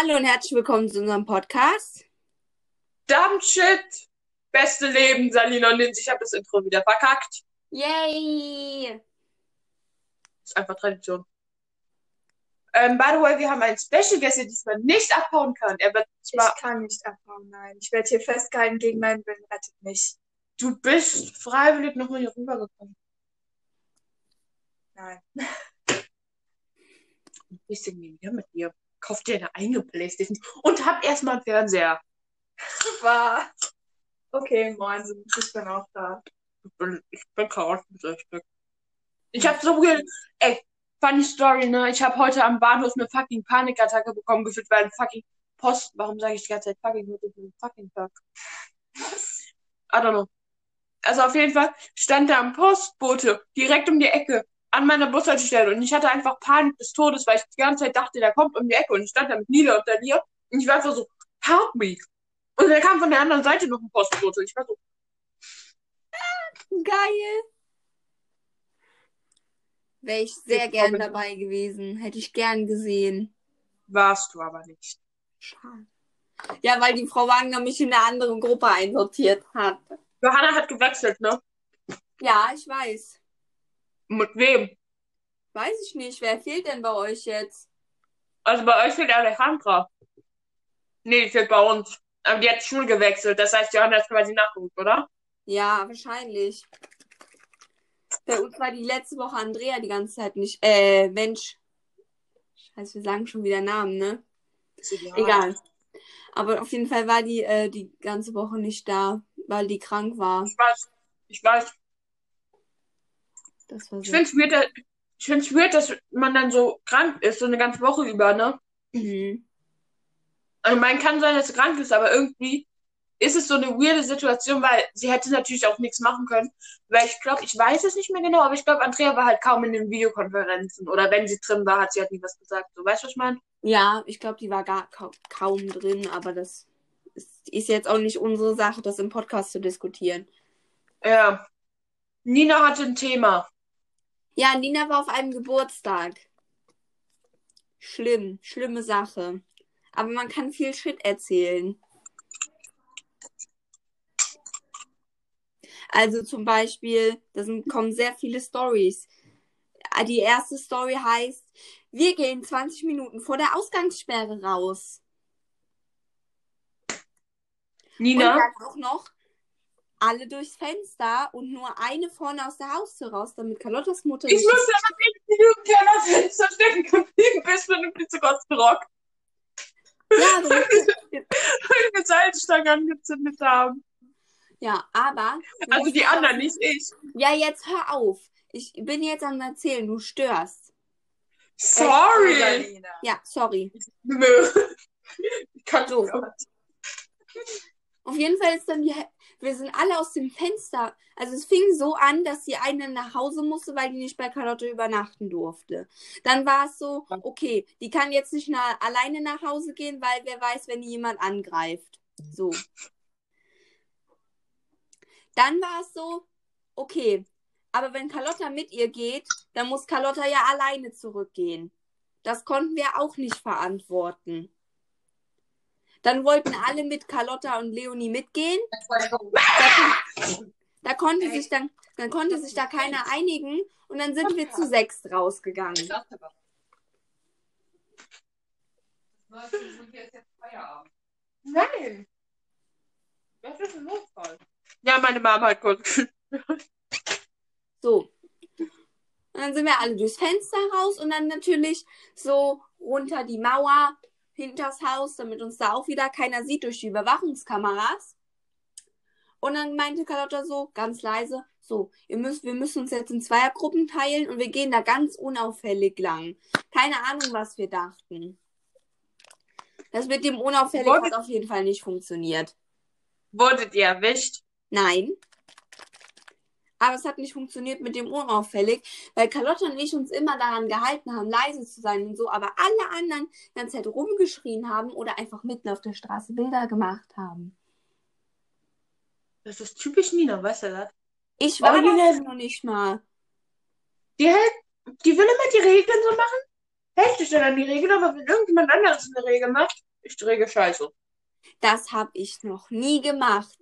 Hallo und herzlich willkommen zu unserem Podcast. Dumb Shit. Beste Leben, Salina und Linz. Ich habe das Intro wieder verkackt. Yay! Ist einfach Tradition. Ähm, by the way, wir haben einen Special Guest, der diesmal nicht abhauen kann. Er wird zwar. Ich kann nicht abhauen, nein. Ich werde hier festgehalten gegen meinen Willen. Rettet mich. Du bist freiwillig nochmal hier rübergekommen. Nein. Ein bisschen mehr mit dir. Kauf dir eine eigene Playstation und hab erstmal einen Fernseher. Super. Okay, moin, ich bin auch da. Ich bin, ich bin charaktersüchtig. Ich hab so viel. Ey, funny Story, ne? Ich habe heute am Bahnhof eine fucking Panikattacke bekommen, gefühlt, weil ein fucking Post. Warum sage ich die ganze Zeit fucking mit dem fucking Fuck? I don't know. Also auf jeden Fall stand da ein Postbote direkt um die Ecke an meiner Bushaltestelle und ich hatte einfach Panik des Todes, weil ich die ganze Zeit dachte, der kommt um die Ecke und ich stand da mit Nina unter dir und ich war einfach so, help me. Und dann kam von der anderen Seite noch ein Postbote und ich war so, Geil! Wäre ich sehr Ich gern dabei gewesen. Hätte ich gern gesehen. warst du aber nicht. Schade. Ja, weil die Frau Wagner mich in eine andere Gruppe einsortiert hat. Johanna hat gewechselt, ne? Ja, ich weiß. Mit wem? Weiß ich nicht. Wer fehlt denn bei euch jetzt? Also bei euch fehlt Alejandra. Nee, die fehlt bei uns. Aber die hat Schule gewechselt. Das heißt, Johanna ist quasi nachgerufen, oder? Ja, wahrscheinlich. Bei uns war die letzte Woche Andrea die ganze Zeit nicht. Äh, Mensch. Scheiße, wir sagen schon wieder Namen, ne? Ist egal. Egal. Aber auf jeden Fall war die äh, die ganze Woche nicht da, weil die krank war. Ich weiß. Ich weiß. Das war Ich so. find's weird, dass- ich find's weird, dass man dann so krank ist, so eine ganze Woche über, ne? Mhm. Also man kann sein, dass sie krank ist, aber irgendwie ist es so eine weirde Situation, weil sie hätte natürlich auch nichts machen können. Weil ich glaube, ich weiß es nicht mehr genau, aber ich glaube, Andrea war halt kaum in den Videokonferenzen. Oder wenn sie drin war, hat sie halt nie was gesagt. So, weißt du, was ich meine? Ja, ich glaube, die war gar ka kaum drin, aber das ist, ist jetzt auch nicht unsere Sache, das im Podcast zu diskutieren. Ja. Nina hatte ein Thema. Ja, Nina war auf einem Geburtstag. Schlimm, schlimme Sache. Aber man kann viel Shit erzählen. Also zum Beispiel, da sind, kommen sehr viele Stories. Die erste Story heißt, wir gehen 20 Minuten vor der Ausgangssperre raus. Und Nina? dann auch noch alle durchs Fenster und nur eine vorne aus der Haustür raus, damit Carlottas Mutter Ich nicht wusste aber nicht, du im Kellerfenster stecken geblieben bist mit einem Pizzakostenrock. Ja, aber Weil wir eine Salzstange angezündet haben. Ja, aber. Also die auch- anderen, nicht ich. Ja, jetzt hör auf. Ich bin jetzt am Erzählen, du störst. Sorry. Salina. Ja, sorry. Nö. Ich kann So. so. Auf jeden Fall ist dann die. Wir sind alle aus dem Fenster. Also es fing so an, dass die eine nach Hause musste, weil die nicht bei Carlotte übernachten durfte. Dann war es so, okay, die kann jetzt nicht na alleine nach Hause gehen, weil wer weiß, wenn die jemand angreift. So. Dann war es so, okay, aber wenn Carlotta mit ihr geht, dann muss Carlotta ja alleine zurückgehen. Das konnten wir auch nicht verantworten. Dann wollten alle mit Carlotta und Leonie mitgehen. Da, da konnte sich dann, dann konnte sich da keiner einigen und dann sind wir zu sechs rausgegangen. Nein. Das ist ein Notfall. Ja, meine Mama hat kurz. So. Und dann sind wir alle durchs Fenster raus und dann natürlich so runter die Mauer, hinters Haus, damit uns da auch wieder keiner sieht durch die Überwachungskameras. Und dann meinte Carlotta so, ganz leise, so, ihr müsst, wir müssen uns jetzt in Zweiergruppen teilen und wir gehen da ganz unauffällig lang. Keine Ahnung, was wir dachten. Das mit dem unauffällig Wollt- hat auf jeden Fall nicht funktioniert. Wurdet ihr erwischt? Nein. Aber es hat nicht funktioniert mit dem unauffällig, weil Carlotta und ich uns immer daran gehalten haben, leise zu sein und so, aber alle anderen die ganze Zeit rumgeschrien haben oder einfach mitten auf der Straße Bilder gemacht haben. Das ist typisch Nina, weißt du das? Ich war Aber Nina- noch nicht mal. Die hält, die will immer die Regeln so machen. hält dich dann an die Regeln, aber wenn irgendjemand anderes eine Regel macht, ich träge Scheiße. Das habe ich noch nie gemacht.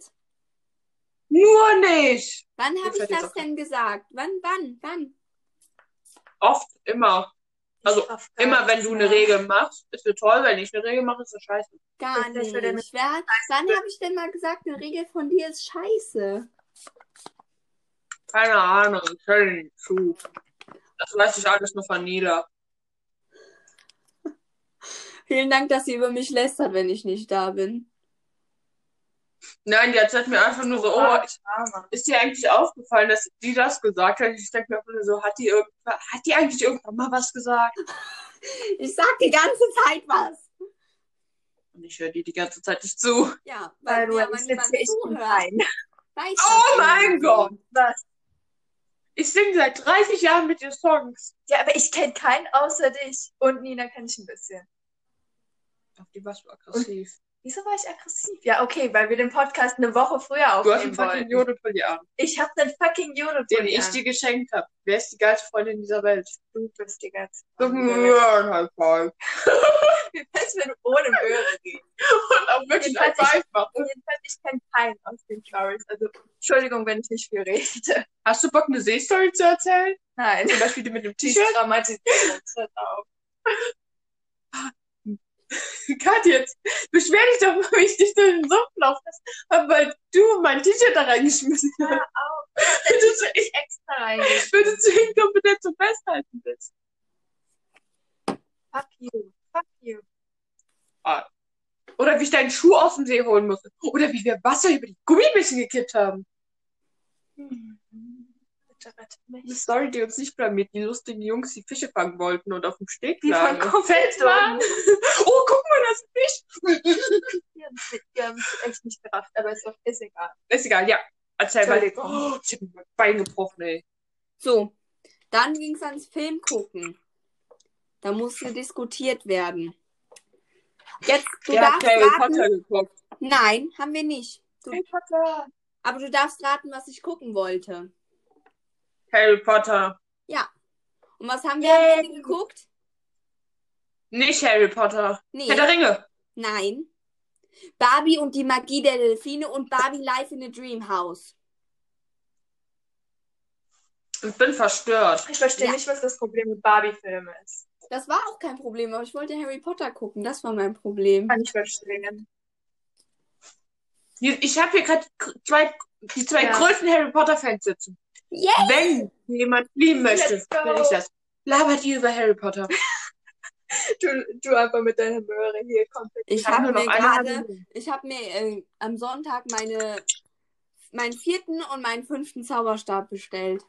Nur nicht. Wann habe ich das denn gesagt? Wann, wann, wann? Oft, immer. Also, Immer wenn du eine mehr. Regel machst, ist es toll. Wenn ich eine Regel mache, ist es scheiße. Gar nicht. Wer hat, wann habe ich denn mal gesagt, eine Regel von dir ist scheiße? Keine Ahnung, ich höre nicht zu. Das weiß ich alles nur von Nila. Vielen Dank, dass sie über mich lästert, wenn ich nicht da bin. Nein, die erzählt mir einfach nur so, oh, Ah, ich, ist dir eigentlich aufgefallen, dass die das gesagt hat? Ich denke mir einfach nur so, hat die hat die eigentlich irgendwann mal was gesagt? Ich sag die ganze Zeit was. Und ich höre die die ganze Zeit nicht zu. Ja, weil sitze echt zuhört. rein. Weiß Oh mein. Gott. Was? Ich singe seit 30 Jahren mit dir Songs. Ja, aber ich kenne keinen außer dich. Und Nina kenne ich ein bisschen. Auf die warst du aggressiv. Wieso war ich aggressiv? Ja, okay, weil wir den Podcast eine Woche früher Du hast einen aufnehmen fucking wollten. Jodelpulli an, Ich habe den fucking Jodel den ich dir geschenkt habe. Wer ist die geilste Freundin dieser Welt? Du bist die Zeit. ja, High five. Wie wär's, wenn du ohne Möhre gehst? Und auch wirklich High five machen. Jedenfalls, ich kenne keinen aus den Stories. Also, Entschuldigung, wenn ich nicht viel rede. Hast du Bock, eine Seestory zu erzählen? Nein. Zum Beispiel die mit dem T-Shirt? traumatisiert. Hört auf. Kat, jetzt beschwer dich doch mal, wie ich dich durch den Sumpf laufen lasse, weil du mein T-Shirt da reingeschmissen hast. Hör auf. Weil du zu, Ich extra reingeschrieben. weil du zu inkompetent zum Festhalten bist. Fuck you. Fuck you. Oder wie ich deinen Schuh aus dem See holen musste. Oder wie wir Wasser über die Gummibärchen gekippt haben. Hm. Bitte rette Eine mich. Story, die uns nicht blamiert. Die lustigen Jungs, die Fische fangen wollten und auf dem Steg Die lagen. von komplett waren. Oh, guck mal, das Fisch. Die haben es die echt nicht gerafft, aber ist, doch, ist egal. Ist egal, ja. Erzähl mal. Oh, ich hab mir mein Bein gebrochen, ey. So, dann ging es ans Film gucken. Da musste diskutiert werden. Jetzt, du Der hat darfst Harry raten. Potter geguckt. Nein, haben wir nicht. Du, Harry Potter. aber du darfst raten, was ich gucken wollte. Harry Potter. Und was haben wir am Ende geguckt? Nicht Harry Potter. Nee. Herr der Ringe. Nein. Barbie und die Magie der Delfine und Barbie Life in a Dream House. Ich bin verstört. Ich verstehe Ja. nicht, was das Problem mit Barbie-Filmen ist. Das war auch kein Problem, aber ich wollte Harry Potter gucken. Das war mein Problem. Kann ich verstehen. Ich habe hier gerade zwei, die zwei Ja. größten Harry Potter Fans sitzen. Yeah. Wenn jemand fliehen möchte, Let's go. bin ich das. Labert ihr über Harry Potter. Du, du einfach mit deiner Möhre hier komplett. Ich hab habe mir gerade, ich habe mir äh, am Sonntag meine, meinen vierten und meinen fünften Zauberstab bestellt.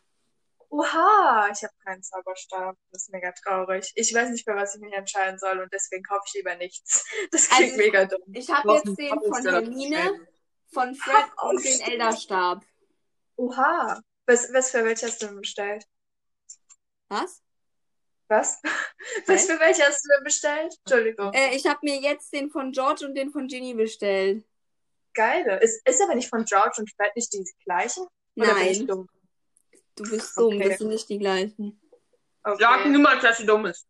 Oha, ich habe keinen Zauberstab. Das ist mega traurig. Ich weiß nicht, für was ich mich entscheiden soll und deswegen kaufe ich lieber nichts. Das klingt Also, mega dumm. Ich habe jetzt den von Hermine, von Fred Hau und auf, den. Elderstab. Oha. Was, was für welche hast du denn bestellt? Was? Was? Was für welche hast du denn bestellt? Entschuldigung. Äh, ich habe mir jetzt den von George und den von Ginny bestellt. Geile. Ist, ist aber nicht von George und Fred nicht die gleichen? Oder bin ich Nein, dumm? du bist dumm, Okay. das sind nicht die gleichen. Okay. Sag niemals, dass sie dumm ist.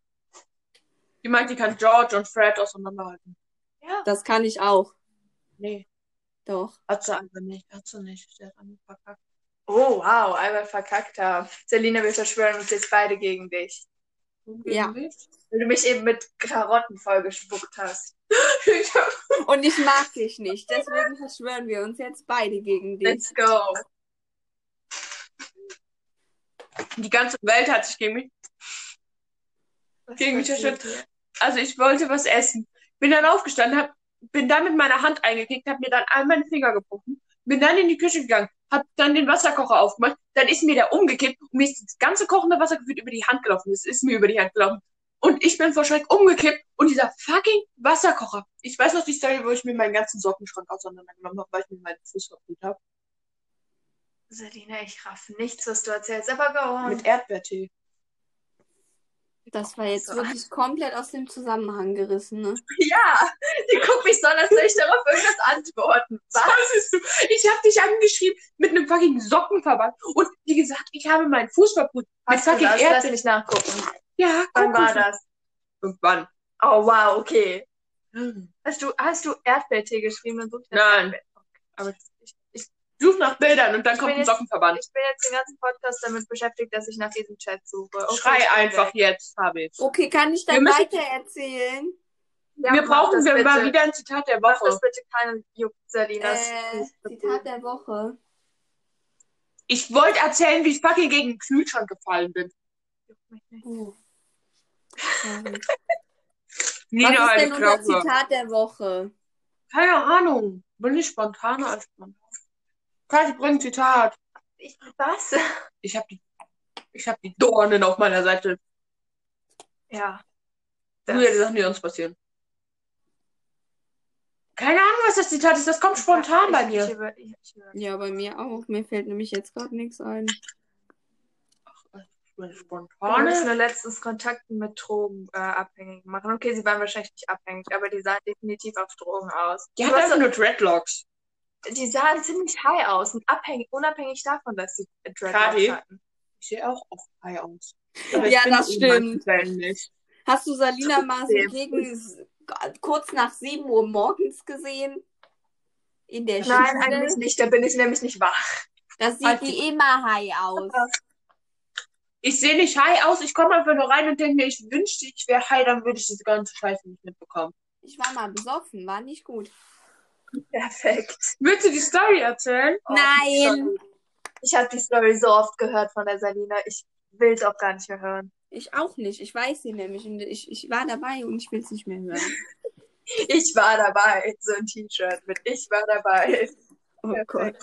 Die meint, die kann George und Fred auseinanderhalten. Ja. Das kann ich auch. Nee, Doch. hat sie aber nicht. Hat sie nicht. Der hat einfach verkackt. Oh, wow, einmal verkackt haben. Selina, wir verschwören uns jetzt beide gegen dich. Ja. Weil du mich eben mit Karotten vollgespuckt hast. Und ich mag dich nicht. Deswegen verschwören wir uns jetzt beide gegen dich. Let's go. Die ganze Welt hat sich gegen mich. Was Gegen mich verschüttet. Also ich wollte was essen. Bin dann aufgestanden, hab, bin dann mit meiner Hand eingekickt, hab mir dann all meine Finger gebrochen, bin dann in die Küche gegangen, hab dann den Wasserkocher aufgemacht, dann ist mir der umgekippt und mir ist das ganze kochende Wasser gefühlt über die Hand gelaufen. Es ist mir über die Hand gelaufen. Und ich bin vor Schreck umgekippt und dieser fucking Wasserkocher. Ich weiß noch die Story, wo ich mir meinen ganzen Sockenschrank auseinandergenommen habe, weil ich mir meinen Fuß verbrüht habe. Selina, ich raff nichts, was du erzählst, aber go on. Mit Erdbeertee. Das war jetzt So. wirklich komplett aus dem Zusammenhang gerissen, ne? Ja, die guckt mich so an, als soll ich darauf irgendwas antworten. Was? Was ist du? Ich habe dich angeschrieben mit einem fucking Sockenverband. Und wie gesagt, ich habe meinen Fuß. Mit Hast du fucking das? Lass Erdbeer. mich nachgucken. Ja, Wann war mal. das? Irgendwann. Oh, wow, okay. Hm. Hast du, hast du Erdbeertee geschrieben? Dann Nein. Erdbeer- Aber suche nach Bildern und dann Ich kommt ein jetzt- Sockenverband. Ich bin jetzt den ganzen Podcast damit beschäftigt, dass ich nach diesem Chat suche. Okay, Schrei einfach weg. jetzt, habe ich. Okay, kann ich dann müssen- weiter erzählen? Ja, wir mach brauchen wir mal wieder ein Zitat der Mach Woche. das bitte keine Juckt, Salinas. Äh, Zitat der Woche. Ich wollte erzählen, wie ich fucking gegen den Kühlschrank gefallen bin. Juckt mich nicht. Sorry. Nina, Was ist denn unser. Zitat der Woche? Keine Ahnung. Bin ich spontaner als spontan. Kati, bring ein Zitat. Ich, was? Ich habe die, ich hab die Dornen auf meiner Seite. Ja. Früher die Sachen, die uns passieren. Keine Ahnung, was das Zitat ist. Das kommt spontan bei mir. Ich, über, ich, über. Ja, bei mir auch. Mir fällt nämlich jetzt gerade nichts ein. Ich bin Wir spontan. müssen nur letztens Kontakten mit Drogen äh, abhängig machen. Okay, sie waren wahrscheinlich nicht abhängig, aber die sahen definitiv auf Drogen aus. Die Du hat hast einfach so- nur Dreadlocks. Die sahen ziemlich high aus und abhängig, unabhängig davon, dass sie Dreadlocks hatten. Ich sehe auch oft high aus. Ja, das stimmt. Hast du Salina mal so gegen kurz nach 7 Uhr morgens gesehen? In der Nein, Schule? eigentlich nicht. Da bin ich nämlich nicht wach. Das sieht die immer high aus. Ich sehe nicht high aus. Ich komme einfach nur rein und denke mir, ich wünschte, ich wäre high, dann würde ich diese ganze Scheiße nicht mitbekommen. Ich war mal besoffen, war nicht gut. Perfekt. Willst du die Story erzählen? Oh, Nein. Ich habe die Story so oft gehört von der Salina. Ich will es auch gar nicht mehr hören. Ich auch nicht. Ich weiß sie nämlich. Und ich, ich war dabei und ich will es nicht mehr hören. Ich war dabei. So ein T-Shirt mit Ich war dabei. Oh Gott.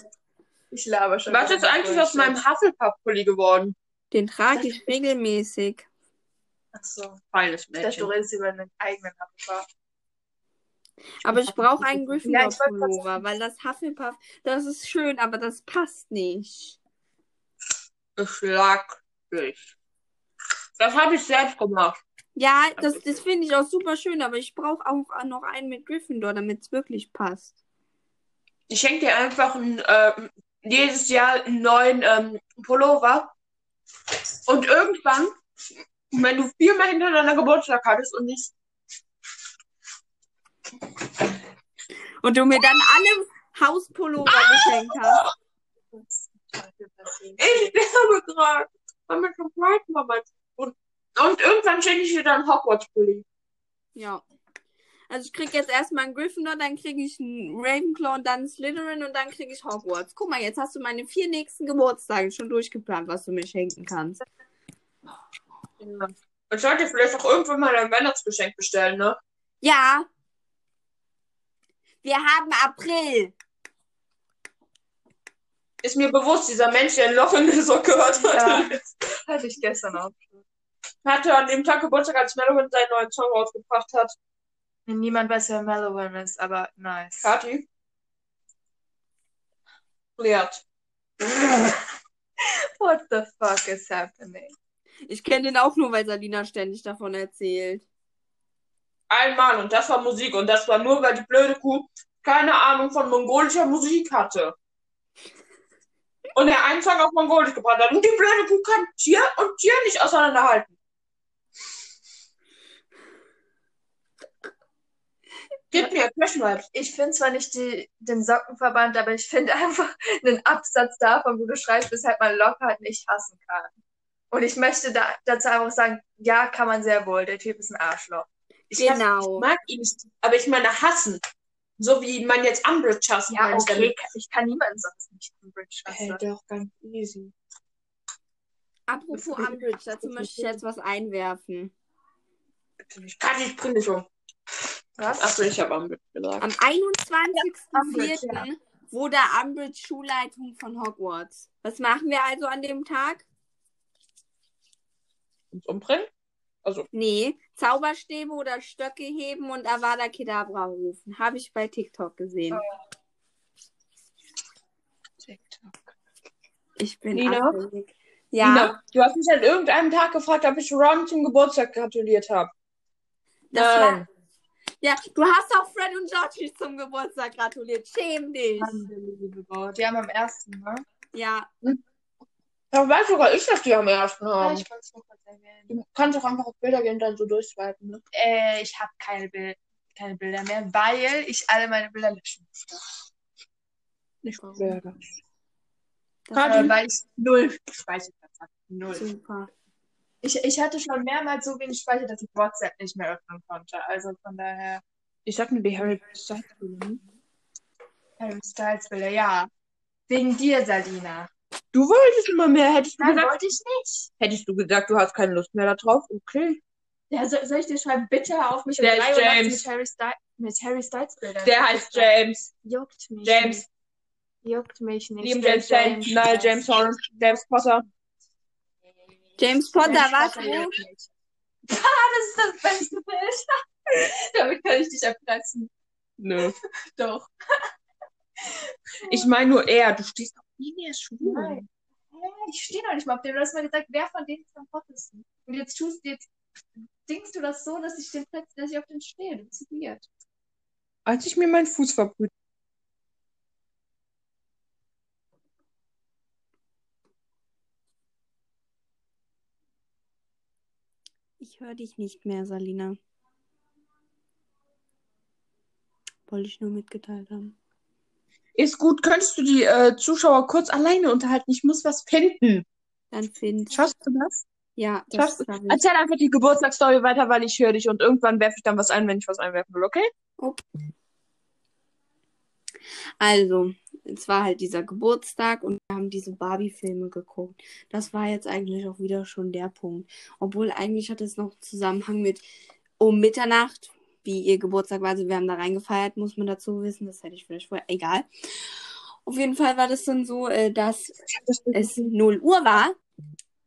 Ich laber schon. Was ist eigentlich aus meinem Hufflepuff-Pulli geworden? Den trage ich regelmäßig. Ach so. Feines Ich dachte, du Mädchen. redest über einen eigenen Hufflepuff. Aber ich brauche einen Ja, Gryffindor-Pullover, weil das Hufflepuff, das ist schön, aber das passt nicht. Ich schlag dich. Das habe ich selbst gemacht. Ja, das, das finde ich auch super schön, aber ich brauche auch noch einen mit Gryffindor, damit es wirklich passt. Ich schenke dir einfach ein, ähm, jedes Jahr einen neuen ähm, Pullover. Und irgendwann, wenn du viermal hintereinander Geburtstag hattest und ich, Und du mir dann alle Hauspullover geschenkt hast. Ich sterbe gerade, mir schon Pride Mama und, und irgendwann schenke ich dir dann Hogwarts-Pulli. Ja. Also ich krieg jetzt erstmal einen Gryffindor, dann kriege ich einen Ravenclaw und dann einen Slytherin und dann kriege ich Hogwarts. Guck mal, jetzt hast du meine vier nächsten Geburtstage schon durchgeplant, was du mir schenken kannst. Ja. Ich sollte vielleicht auch irgendwann mal ein Weihnachtsgeschenk bestellen, ne? Ja. Wir haben April. Ist mir bewusst, dieser Mensch, der ein Loch in der Socke hat, Ja. Hatte ich gestern auch schon. hatte an dem Tag Geburtstag, als Melvin seinen neuen Song rausgebracht hat. Niemand weiß, wer Mellowin ist, aber nice. Kati? Lehrt. What the fuck is happening? Ich kenne den auch nur, weil Salina ständig davon erzählt. Einmal und das war Musik und das war nur, weil die blöde Kuh keine Ahnung von mongolischer Musik hatte. Und er einen Song auf Mongolisch gebracht hat. Und die blöde Kuh kann Tier und Tier nicht auseinanderhalten. Gib mir Flash Ich finde zwar nicht die, den Sockenverband, aber ich finde einfach einen Absatz davon, wo du schreibst, weshalb man Lockhart nicht hassen kann. Und ich möchte da, dazu einfach sagen, ja, kann man sehr wohl. Der Typ ist ein Arschloch. Ich, Genau. ich mag ihn nicht, aber ich meine hassen. So wie man jetzt Umbridge hassen Ja, kann. okay, ich kann niemanden sonst nicht am Bridge Hey, hassen. doch, ganz easy. Apropos Umbridge, dazu möchte ich jetzt was einwerfen. Nicht. Ich bring dich um. Was? Achso, ich habe Umbridge gesagt. Am Umbridge, 21.04. wurde Umbridge Schulleitung von Hogwarts. Was machen wir also an dem Tag? Uns umbringen? Nee, Zauberstäbe oder Stöcke heben und Avada Kedavra rufen. Habe ich bei TikTok gesehen. TikTok. Ich bin Nina? abhängig. Ja, Nina, du hast mich an irgendeinem Tag gefragt, ob ich Ron zum Geburtstag gratuliert habe. war, Nein. ja, du hast auch Fred und Georgie zum Geburtstag gratuliert. Schäm dich. Die haben am ersten, ne? Ja. Da weiß sogar ich, dass die am ersten Ja, haben. ich wollte es nur kurz erwähnen. Du kannst auch einfach auf Bilder gehen und dann so durchswipen, ne? Äh, ich habe keine, Bild keine Bilder mehr, weil ich alle meine Bilder löschen musste. Ich Warum? werde. Das Kati. Äh, weil ich null Speicherplatz hatte. Null. super. Ich, ich hatte schon mehrmals so wenig Speicher, dass ich WhatsApp nicht mehr öffnen konnte. Also von daher, Ich sag nur die Harry Styles Bilder, ne? Harry Styles Bilder, ja. Wegen dir, Salina. Du wolltest immer mehr. Hättest du Nein, gesagt, wollte ich nicht. hättest du gesagt, du hast keine Lust mehr darauf? Okay. Ja, soll, soll ich dir schreiben, bitte auf mich Der um ist James. mit Harry, Styles, mit Harry Styles Bildern. Der heißt James. Juckt mich James. nicht. Juckt mich nicht. Lieben Der James Jane. Nein, James Horn. James Potter. James Potter, James was? Ah, das ist das beste Bild. Damit kann ich dich erpressen. Nö. Doch. Ich meine nur er. Du stehst er ist schwul. Nein. Hä? Ich stehe noch nicht mal auf dem. Du hast mal gesagt, wer von denen ist am hottesten. Und jetzt tust jetzt denkst du das so, dass ich den plötzlich, dass ich auf den stehe. Du bist weird. Als ich mir meinen Fuß verbrüht. Ich höre dich nicht mehr, Salina. Wollte ich nur mitgeteilt haben. Ist gut, könntest du die äh, Zuschauer kurz alleine unterhalten? Ich muss was finden. Dann find. Schaffst du das? Ja, das Schaffst du? Erzähl einfach die Geburtstagsstory weiter, weil ich höre dich und irgendwann werfe ich dann was ein, wenn ich was einwerfen will, okay? Also, es war halt dieser Geburtstag und wir haben diese Barbie-Filme geguckt. Das war jetzt eigentlich auch wieder schon der Punkt. Obwohl eigentlich hat es noch Zusammenhang mit um Mitternacht, wie ihr Geburtstag war. Also wir haben da reingefeiert, muss man dazu wissen. Das hätte ich vielleicht vorher. Egal. Auf jeden Fall war das dann so, äh, dass es 0 Uhr war.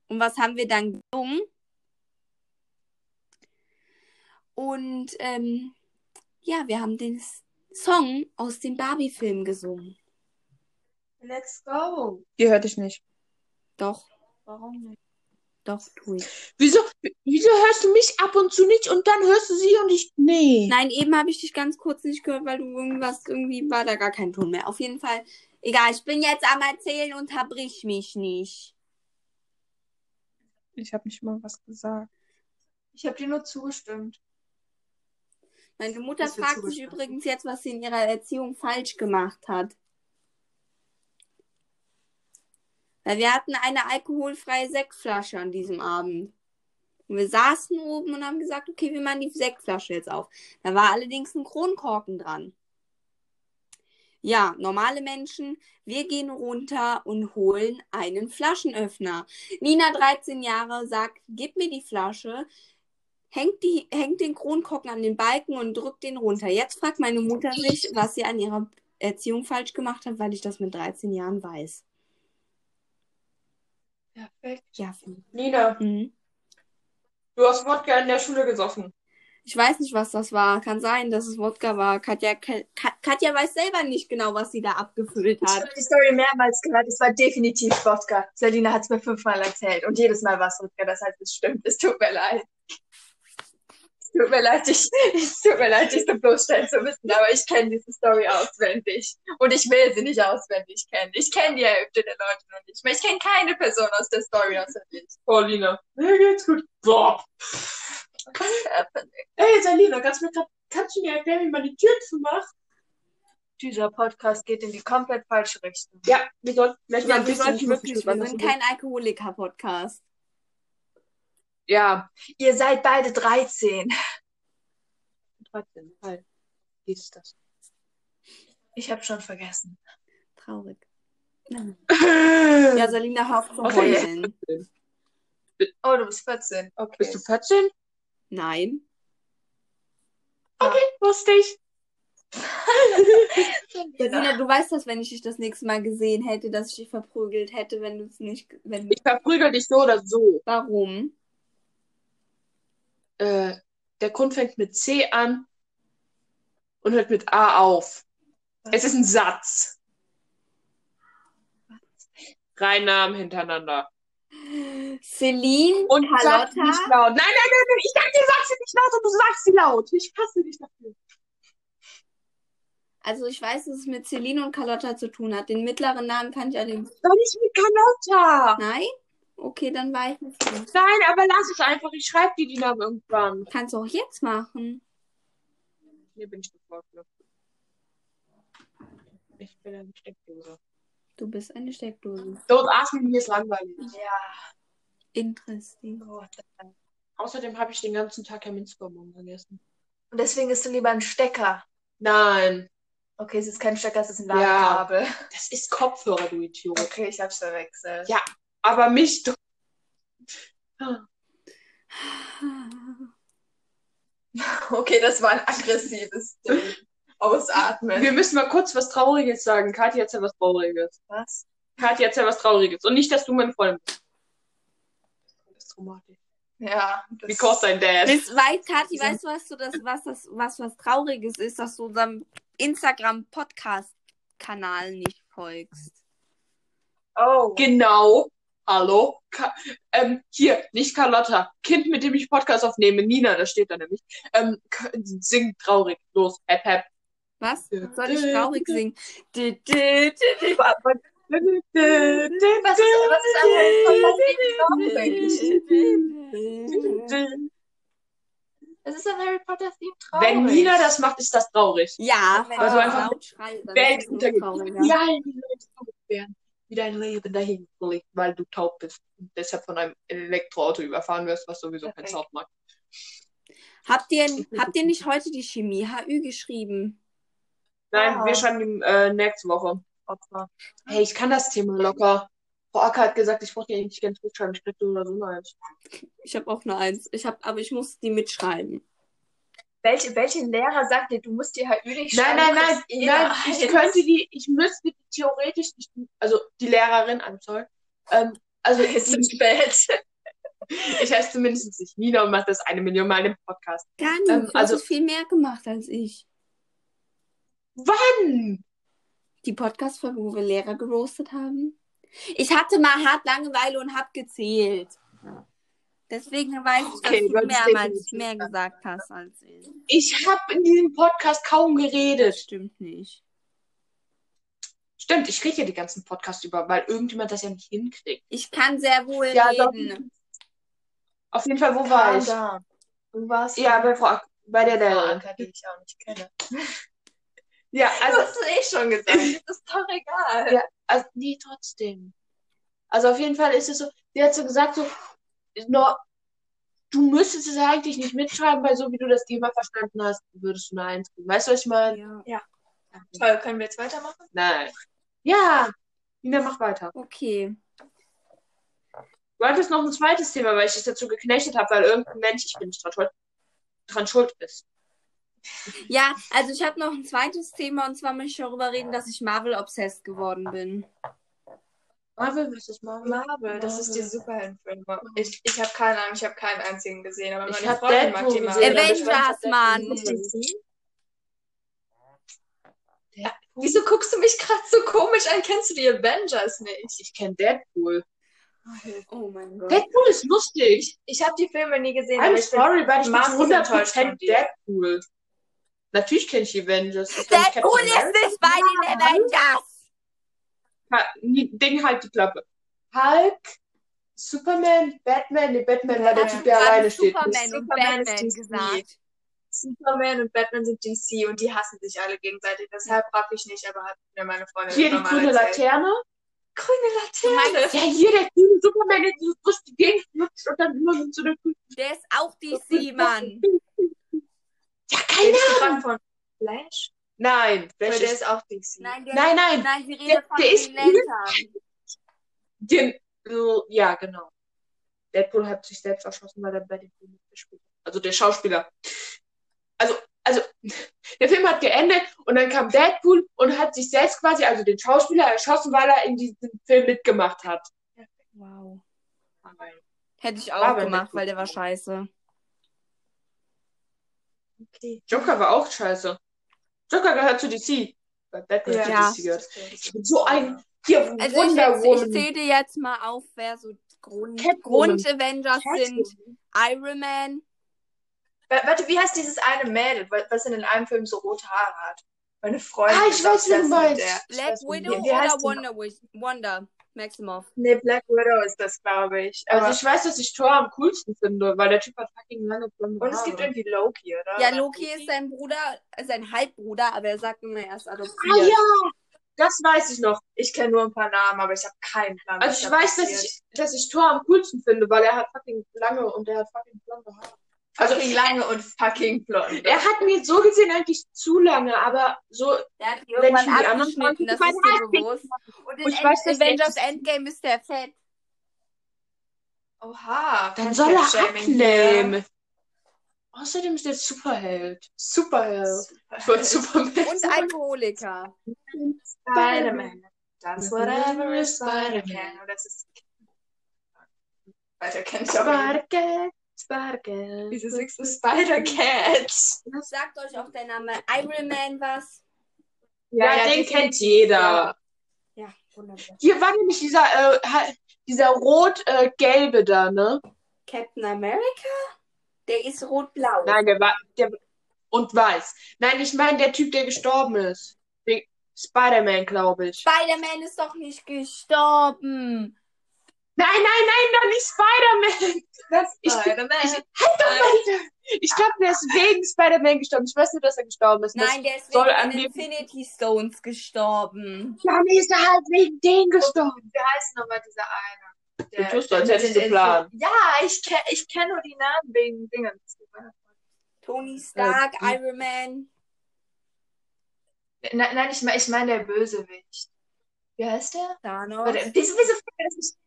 Und was haben wir dann gesungen? Und ähm, ja, wir haben den Song aus dem Barbie-Film gesungen. Let's go. Die hörte ich nicht. Doch, Warum nicht? Doch, tu ich. Wieso, wieso hörst du mich ab und zu nicht und dann hörst du sie und ich. Nee. Nein, eben habe ich dich ganz kurz nicht gehört, weil du irgendwas, irgendwie war da gar kein Ton mehr. Auf jeden Fall, egal, ich bin jetzt am Erzählen, unterbrich mich nicht. Ich habe nicht mal was gesagt. Ich habe dir nur zugestimmt. Meine Mutter fragt sich übrigens jetzt, was sie in ihrer Erziehung falsch gemacht hat. Weil wir hatten eine alkoholfreie Sektflasche an diesem Abend. Und wir saßen oben und haben gesagt, okay, wir machen die Sektflasche jetzt auf. Da war allerdings ein Kronkorken dran. Ja, normale Menschen, wir gehen runter und holen einen Flaschenöffner. Nina, 13 Jahre, sagt, gib mir die Flasche, hängt, die, hängt den Kronkorken an den Balken und drückt den runter. Jetzt fragt meine Mutter sich, was sie an ihrer Erziehung falsch gemacht hat, weil ich das mit 13 Jahren weiß. Perfekt. Ja, ich. Nina, Mhm. du hast Wodka in der Schule gesoffen. Ich weiß nicht, was das war. Kann sein, dass es Wodka war. Katja, Ka- Katja weiß selber nicht genau, was sie da abgefüllt Ich hat. habe die Story mehrmals gehört. Es war definitiv Wodka. Selina hat es mir fünfmal erzählt. Und jedes Mal war es Wodka. Das heißt, es stimmt. Es tut mir leid. Es tut mir leid, ich, es tut mir leid, dich so bloßstellen zu müssen, aber ich kenne diese Story auswendig. Und ich will sie nicht auswendig kennen. Ich kenne die Hälfte der Leute noch nicht. mehr. Ich kenne keine Person aus der Story auswendig. Paulina. Mir geht's gut. Boah. Ey, Salina, kannst du mir, grad, kannst du mir erklären, wie man die Tür zumacht? Dieser Podcast geht in die komplett falsche Richtung. Ja, wir sollten vielleicht mal Ja, ein wir bisschen sollten wirklich, wir sind kein Alkoholiker-Podcast. Ja, Ihr seid beide 13. trotzdem, halt. Wie ist das? Ich habe schon vergessen. Traurig. Ja, Salina, auf zu Okay. heulen. Oh, du bist 14. Okay. Bist du 14? Nein. Okay, wusste ich. Salina, du weißt das, wenn ich dich das nächste Mal gesehen hätte, dass ich dich verprügelt hätte, wenn du es nicht, wenn, Ich verprügel dich so oder so. warum? Äh, der Grund fängt mit C an und hört mit A auf. Es ist ein Satz. Drei Namen hintereinander. Celine, Und Carlotta, nicht laut. Nein, nein, nein, nein. Ich sag dir, sag sie nicht laut und du sagst sie laut. Ich hasse dich dafür. Also ich weiß, dass es mit Celine und Carlotta zu tun hat. Den mittleren Namen kann ich allerdings. Doch nicht mit Carlotta. Nein? Okay, dann weiß ich nicht. Nein, aber lass es einfach. Ich schreibe dir die Namen irgendwann. Kannst du auch jetzt machen. Hier bin ich ne? Ich bin eine Steckdose. Du bist eine Steckdose. Don't ask me, mir ist langweilig. Ja. Interesting. Oh, Außerdem habe ich den ganzen Tag ja Minzbonbon gegessen. Und deswegen isst du lieber einen Stecker. Nein, Okay, es ist kein Stecker, es ist ein Ja. Ladekabel. das ist Kopfhörer, du Idiot. Okay, ich hab's verwechselt. Ja. Aber mich doch. Okay, das war ein aggressives Ding. Ausatmen. Wir müssen mal kurz was Trauriges sagen. Kathi erzähl was Trauriges. Was? Kathi erzähl was Trauriges. Und nicht, dass du mein Freund bist. Das ist traumatisch. Ja. das- Because I'm dead. Bis weit, Kathi, weißt du, was du das, was das, was was Trauriges ist, dass du unserem Instagram-Podcast-Kanal nicht folgst. Oh. Genau. Hallo. Ka ähm, hier, nicht Carlotta. Kind, mit dem ich Podcast aufnehme. Nina, das steht da nämlich. Ähm, singt traurig. Los. Hep, hep. Was? Soll ich traurig singen? Was ist, ein Harry Potter Theme traurig? Es ist ein Harry Potter Theme traurig. Wenn Nina das macht, ist das traurig. Ja, wenn Also einfach laut schreist, dann Welt ist es trauriger. Ja, es traurig werden? Wie dein Leben dahin fliegt, weil du taub bist und deshalb von einem Elektroauto überfahren wirst, was sowieso kein Perfekt. Sound macht. Habt ihr, habt ihr nicht heute die Chemie-HÜ geschrieben? Nein, Ja. wir schreiben die äh, nächste Woche. Hey, ich kann das Thema locker. Frau Acker hat gesagt, ich brauche die eigentlich ganz gut schreiben. Ich krieg oder so eine Eins. Ich habe auch eine Eins. Ich hab, aber ich muss die mitschreiben. Welche, welche Lehrer sagt dir, du musst die HÜ nicht Nein, schreiben? nein, du nein, eh nein, eine ich könnte die, ich müsste die theoretisch, nicht, also die Lehrerin, I'm sorry, ähm, also Es ist zu spät. ich heiße zumindest nicht Nina und mache das eine Million Mal im Podcast. Gar nicht. Ähm, du also- hast viel mehr gemacht als ich. Wann? Die Podcast-Folge, wo wir Lehrer geroastet haben. Ich hatte mal hart Langeweile und hab gezählt. Deswegen weiß ich, dass Okay, du du mehrmals mehr gesagt hast als ich. Ich habe in diesem Podcast kaum Das geredet. stimmt nicht. Stimmt, ich rede ja die ganzen Podcasts über, weil irgendjemand das ja nicht hinkriegt. Ich kann sehr wohl Ja, doch. reden. Auf jeden Fall, wo war ich? down. Du warst Ja, bei Frau Ak bei der Frau Lehrerin. Anker, die ich auch nicht kenne. Ja, Du also, hast es eh schon gesagt. Das ist doch egal. Ja. also, nee, trotzdem. Also auf jeden Fall ist es so, sie hat so gesagt, so, nur, du müsstest es eigentlich nicht mitschreiben, weil so wie du das Thema verstanden hast, würdest du eine Eins kriegen. Weißt du, was ich meine? Ja. Toll, können wir jetzt weitermachen? Nein. Ja, Nina, mach weiter. Okay. Du hattest noch ein zweites Thema, weil ich dich dazu geknechtet habe, weil irgendein Mensch, ich bin nicht dran schuld, dran schuld ist. Ja, also ich habe noch ein zweites Thema und zwar möchte ich darüber reden, dass ich Marvel-obsessed geworden bin. Marvel vs. Marvel. Marvel, das ist die. Superheldenfilme. Ich, ich habe keine Ahnung, ich habe keinen einzigen gesehen, aber Ich meine Freundin mag die Marvel. Avengers, dass Mann. DC? Wieso guckst du mich gerade so komisch an? Kennst du die Avengers nicht? Ich kenne Deadpool. Oh mein Gott. Deadpool ist lustig. Ich habe die Filme nie gesehen, aber I'm ich bin sorry, weil ich bin maßlos zu enttäuscht von 100% dir. Deadpool. Natürlich kenne ich die Avengers. Deadpool ist nicht bei den Avengers! Ding halt die Klappe. Hulk, Superman, Batman. Nee, Batman war der Ja, Typ, der alleine steht. Superman und Batman DC. gesagt. Superman und Batman sind DC und die hassen sich alle gegenseitig. Deshalb frag ich nicht, aber hat mir meine Freundin Hier die grüne erzählt. Laterne. Grüne Laterne. Ja, hier der grüne Superman, der so durch die Gegend flutscht und dann immer so zu der grünen. Der ist auch DC, Mann. Ja, keine Ahnung. von Flash? Nein, der ist. ist auch DC. Nein, der, Nein, nein. nein, sie Der- redet von der ist so, ja, genau. Deadpool hat sich selbst erschossen, weil er bei dem Film mitgespielt hat. Also der Schauspieler. Also, also, der Film hat geendet und dann kam Deadpool und hat sich selbst quasi, also den Schauspieler, erschossen, weil er in diesem Film mitgemacht hat. Wow. Hätte ich War auch aber gemacht, weil der war scheiße. Okay. Joker war auch scheiße. Joker gehört zu DC. Bei Batman Ja. zu DC gehört. Ich bin so ein, hier, Also ich, Wonder jetzt, ich Woman. zähle dir jetzt mal auf, wer so Grund, Catwoman. Grund-Avengers sind. Catwoman. Iron Man. Wa- Warte, wie heißt dieses eine Mädel, wa- was in einem Film so rote Haare hat? Meine Freundin Ah, ich weiß, wen du meinst. der. Ich Black Widow wie- wie heißt oder Wonder, Wish- Wonder Maximoff? Nee, Black Widow ist das, glaube ich. Also Aber, ich weiß, dass ich Thor am coolsten finde, weil der Typ hat fucking lange blonde und es gibt Haare. irgendwie Loki, oder? Ja, Loki ist sein Bruder, sein Halbbruder, aber er sagt immer, er ist adoptiert. Ah ja, das weiß ich noch. Ich kenne nur ein paar Namen, aber ich habe keinen Plan. Also ich weiß, dass ich, dass ich Thor am coolsten finde, weil er hat fucking lange und er hat fucking blonde Haare. Also fucking lange und fucking blond. er hat mir so gesehen eigentlich zu lange, aber so Er hat die Wenn ich irgendwann mir die anderen abgeschnitten, das ist dir bewusst. Und in Und ich weiß, dass Avengers der- Endgame ist der fett. Oha. dann soll er abnehmen. Außerdem ist er Superheld. Superheld. Ich wollte Superman Und. Alkoholiker. Spider-Man. That's whatever a Spider can. Und das ist. Weiter kenn ich aber Spider-Cat, Spider-Cat. Diese sechste Spider-Cat. Sagt euch auch der Name Iron Man was? Ja, den kennt jeder. Ja, wunderbar. Hier war nämlich dieser, äh, dieser rot-gelbe da, ne? Captain America? Der ist rot-blau. Nein, der war, der, und weiß. Nein, ich meine der Typ, der gestorben ist. Spider-Man, glaube ich. Spider-Man ist doch nicht gestorben. Nein, nein, nein, doch nicht Spider-Man. Das, Spider-Man. ich, halt doch mal. Ich glaube, der ist wegen Spider-Man gestorben. Ich weiß nur, dass er gestorben ist. Nein, der ist wegen den Infinity Stones gestorben. Ja, nee, ist er halt wegen denen gestorben. Wie heißt nochmal dieser eine? Du tust so, als hättest du Plan. Ja, ich kenne ich kenn nur die Namen wegen Dingen. Tony Stark, Iron Man. Nein, nein, ich meine ich mein der Bösewicht. Wie heißt der? Thanos. Warte, Wieso, wieso fällt mir das nicht?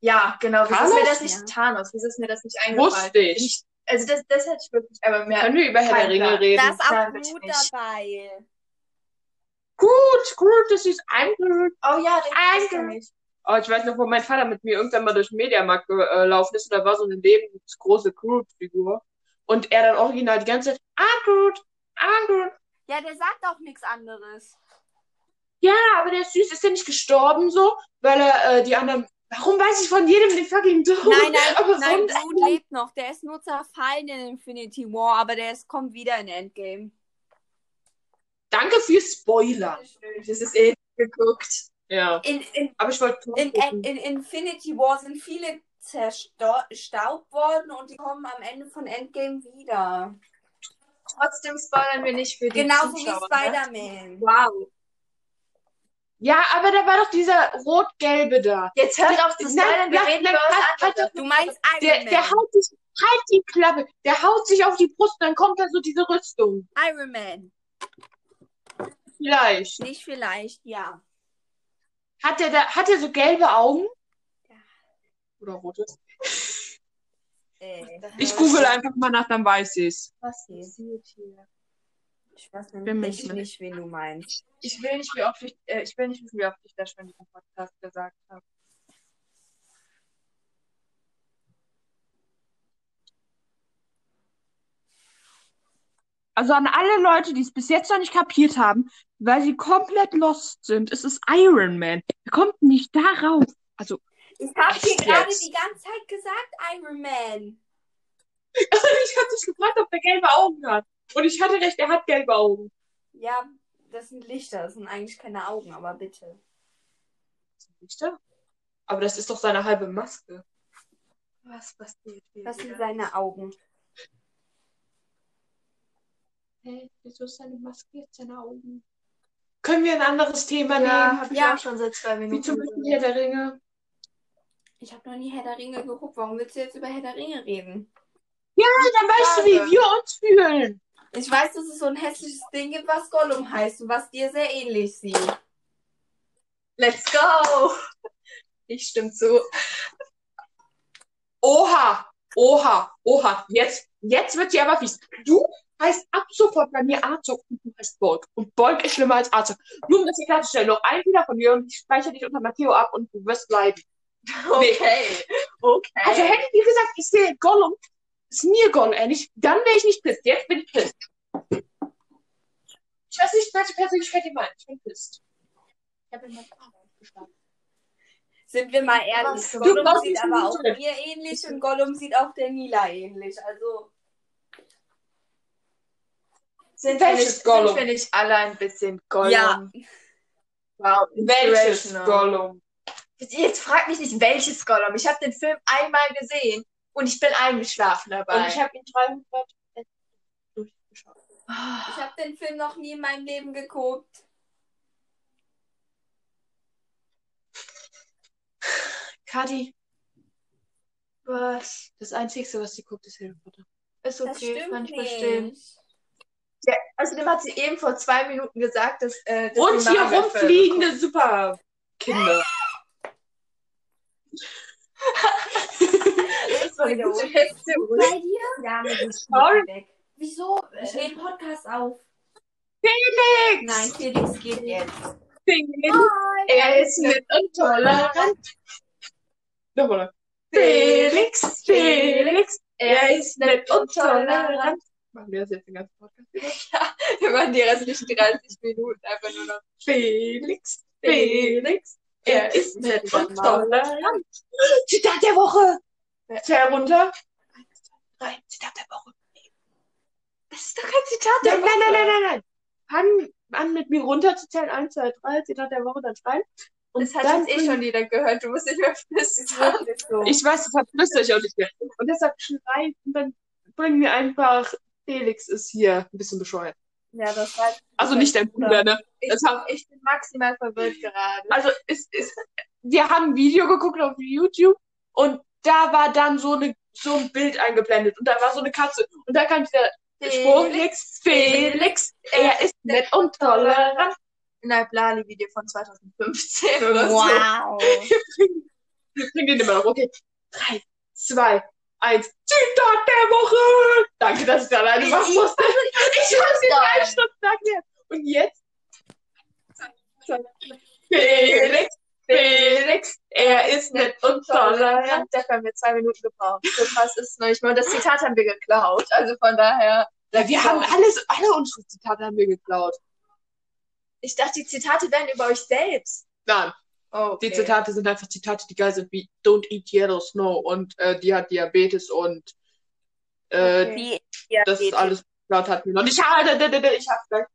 Ja, genau. Wieso ist Thanos? mir das nicht Ja. Thanos? Wieso ist mir das nicht eingefallen? Wusste ich. Also das, das hätte ich wirklich, aber mehr. Können wir über Herr der Ringe reden? Da ist auch nicht. dabei. Gut, gut, das ist ein. Oh ja, den Ein ich. Oh, ich weiß noch, wo mein Vater mit mir irgendwann mal durch den Mediamarkt gelaufen ist und da war so eine lebensgroße Groot-Figur. Und er dann original die ganze Zeit, ah, Groot, ah, Groot. Ja, der sagt auch nichts anderes. Ja, aber der ist süß. Ist der nicht gestorben so? Weil er äh, die anderen. Warum weiß ich von jedem den fucking Tod? Nein, nein, aber nein, Groot lebt noch. Der ist nur zerfallen in Infinity War, aber der ist, kommt wieder in Endgame. Danke für Spoiler. Das ist eh geguckt. Ja. In, in, Aber ich wollte. in, in, in Infinity War sind viele zerstaubt worden und die kommen am Ende von Endgame wieder. Trotzdem spoilern wir nicht für die Genauso wie Zuschauer. Ne? Spider-Man. Wow. Ja, aber da war doch dieser rot-gelbe da. Jetzt hört auf zu spoilern, wir reden über was halt, halt anderes. Du meinst Iron Der, Man. der haut sich. Halt die Klappe. Der haut sich auf die Brust, dann kommt da so diese Rüstung. Iron Man. Vielleicht. Nicht vielleicht, ja. Hat der da, hat der so gelbe Augen? Ja. Oder rote? Äh, Ich google einfach mal nach, dann weiß ich's. Was passiert hier? Ich weiß nämlich mit- nicht, wen du meinst. Ich will nicht, wie oft ich, äh, ich will nicht wissen, wie oft ich das schon in diesem Podcast gesagt habe. Also an alle Leute, die es bis jetzt noch nicht kapiert haben, weil sie komplett lost sind, es ist Iron Man. Er kommt nicht darauf. Also, Ich habe dir gerade die ganze Zeit gesagt, Iron Man. ich hatte dich gefragt, ob der gelbe Augen hat. Und ich hatte recht, er hat gelbe Augen. Ja, das sind Lichter, das sind eigentlich keine Augen, aber bitte. Lichter? Aber das ist doch seine halbe Maske. Was passiert hier? Das sind seine Augen. Hä? Wieso ist seine Maske jetzt seine Augen? Können wir ein anderes Thema Ja, nehmen? hab ich Ja. auch schon seit zwei Wie Minuten. zum Beispiel Herr der Ringe. Ich habe noch nie Herr der Ringe geguckt. Warum willst du jetzt über Herr der Ringe reden? Dann weißt du, wie wir uns fühlen. Ich weiß, dass es so ein hässliches Ding gibt, was Gollum heißt und was dir sehr ähnlich sieht. Let's go! Ich stimme zu. Oha, oha, oha. Jetzt, jetzt wird sie aber fies. Du heißt ab sofort bei mir Arzog und du heißt Bolk. Und Bolk ist schlimmer als Arzog. Nur um das hier klarzustellen, noch ein Fehler von dir und ich speichere dich unter Matteo ab und du wirst leiden. Okay. Okay. Also hätte ich dir gesagt, ich sehe Gollum, ist mir Gollum ähnlich, dann wäre ich nicht pisst. Jetzt bin ich pisst. Ich weiß nicht, welche Persönlichkeit ihr meint. Ich bin pisst. Ich habe in meinem aufgeschlagen. Sind wir mal ehrlich. Du Gollum sieht aber auch mir ähnlich und Gollum sieht auch der Nila ähnlich. Also, Sind wir Welches nicht, Gollum? sind wir nicht alle ein bisschen Gollum? Ja. Wow, Welches. Gollum? Jetzt frag mich nicht, welches Gollum. Ich habe den Film einmal gesehen und ich bin eingeschlafen dabei. Und ich habe ihn 300 durchgeschaut. Ich habe den Film noch nie in meinem Leben geguckt. Kadi, Was? das Einzige, was sie guckt, ist Harry Potter. Ist Das okay, stimmt kann ich verstehen. Ja, außerdem hat sie eben vor zwei Minuten gesagt, dass, äh, dass Und hier rumfliegende Superkinder. Eine gute Reaktion. Bei dir? Ja, mir ist Sorry. weg. Wieso? Ich nehme Podcast auf. Felix! Nein, Felix geht jetzt. Felix! Hi. Er ist nett und tolerant. Nochmal. Felix, Felix! Er ist nett und tolerant. Machen wir das jetzt den ganzen Podcast über? Wir machen die restlichen 30 Minuten einfach nur noch. Felix! Felix! Er ist nett und tolerant. Zitat der Woche! Ja. Zähl runter. Eins, zwei, drei. Zitat der Woche. Das ist doch kein Zitat der Nein, nein, Woche. nein, nein, nein, nein. Fang an mit mir runterzuzählen. Eins, zwei, drei. Zitat der Woche, dann schreien. Und Das hat dann jetzt eh schon jeder gehört. Du musst nicht mehr flüstern. So. Ich weiß, das hat flüster ich auch nicht mehr. Und deshalb schreien und dann bringen wir einfach, Felix ist hier ein bisschen bescheuert. Ja, das war. Also nicht dein Bruder, ne? Ich, ich bin maximal verwirrt gerade. Also ist, ist, wir haben ein Video geguckt auf YouTube und da war dann so eine so ein Bild eingeblendet und da war so eine Katze und da kam dieser Spruch, Felix, Felix, er ist nett und tolerant. In einem Blali-Video von 2015 oder so. Wow. Wir bringen den immer noch. Okay. Drei, zwei, eins. Zitat der Woche. Danke, dass ich da alleine machen musste. Ich hab's dir drei Stunden erklärt. Und jetzt? Felix, Felix, er ist nett und tolerant. Dafür haben wir zwei Minuten gebraucht. So krass ist es noch nicht mal. Und das Zitat haben wir geklaut. Also von daher. Ja, wir haben alles, alle unsere Zitate haben wir geklaut. Ich dachte, die Zitate wären über euch selbst. Nein, Oh, die okay. Zitate sind einfach Zitate, die geil sind, wie Don't eat yellow snow und äh, die hat Diabetes und äh, Okay. Ja, das ist alles laut hat mir noch da, da, ich gleich.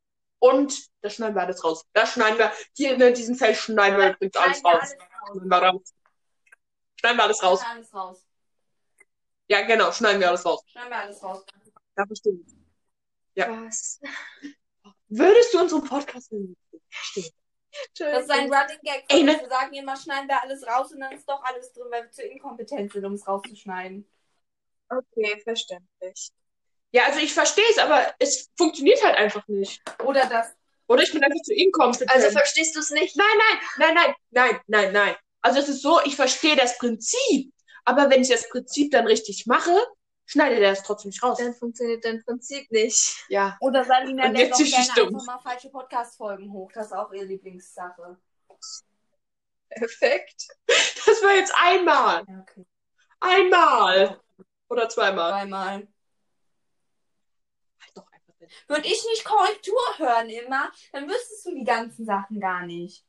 Und da schneiden wir alles raus. Da schneiden wir, hier in diesem Feld schneiden wir übrigens alles raus. alles raus. Schneiden wir raus. Schneiden wir alles raus. Schneiden wir alles raus. Ja, genau, schneiden wir alles raus. Schneiden wir alles raus. Ja, bestimmt. Was? Würdest du unseren Podcast hören? Stimmt. Das ist ein Running Gag. Ey, ne- Wir sagen immer, schneiden wir alles raus und dann ist doch alles drin, weil wir zu inkompetent sind, um es rauszuschneiden. Okay, verständlich. Ja, also ich verstehe es, aber es funktioniert halt einfach nicht. Oder das. Oder ich bin einfach zu inkompetent. Also verstehst du es nicht? nein, nein, nein, nein, nein, nein, nein. Also es ist so, ich verstehe das Prinzip, aber wenn ich das Prinzip dann richtig mache, schneidet er das trotzdem nicht raus. Dann funktioniert dein Prinzip nicht. Ja. Oder Salina Und lädt auch gerne dumm. einfach mal falsche Podcast-Folgen hoch. Das ist auch ihre Lieblingssache. Perfekt. Das war jetzt einmal. Ja, okay. Einmal. Oder zweimal. Zweimal. Halt doch einfach hin. Würde ich nicht Korrektur hören immer, dann wüsstest du die ganzen Sachen gar nicht.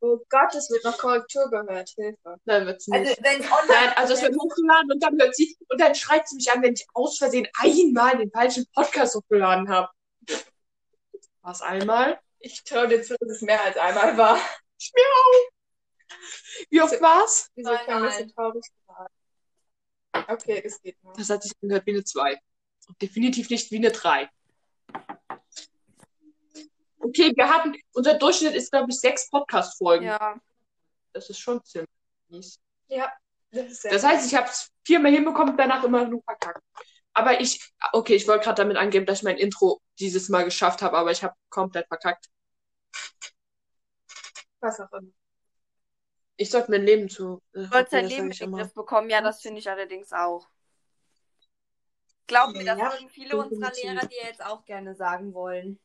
Oh Gott, es wird noch Korrektur gehört. Hilfe. Nein, wird's nicht. Also, wenn online. Nein, also es wird hochgeladen und dann hört sie, und dann schreit sie mich an, wenn ich aus Versehen einmal den falschen Podcast hochgeladen habe. War es einmal? Ich traue dir zu, dass es mehr als einmal war. Wie oft war's? Wieso kann das so traurig sein? Okay, das geht noch. Das hat sich angehört wie eine 2. Und definitiv nicht wie eine 3. Okay, wir hatten, unser Durchschnitt ist, glaube ich, sechs Podcast-Folgen. Ja. Das ist schon ziemlich mies. Ja, das ist sehr Das heißt, ich habe es viermal hinbekommen, danach immer nur verkackt. Aber ich, okay, ich wollte gerade damit angeben, dass ich mein Intro dieses Mal geschafft habe, aber ich habe komplett verkackt. was auch immer. Ich sollte mein Leben zu. Äh, Du sollst dein Leben ich in den. Griff bekommen. Ja, das finde ich allerdings auch. Glaub mir, das Ja, würden viele unserer. Lehrer dir jetzt auch gerne sagen wollen.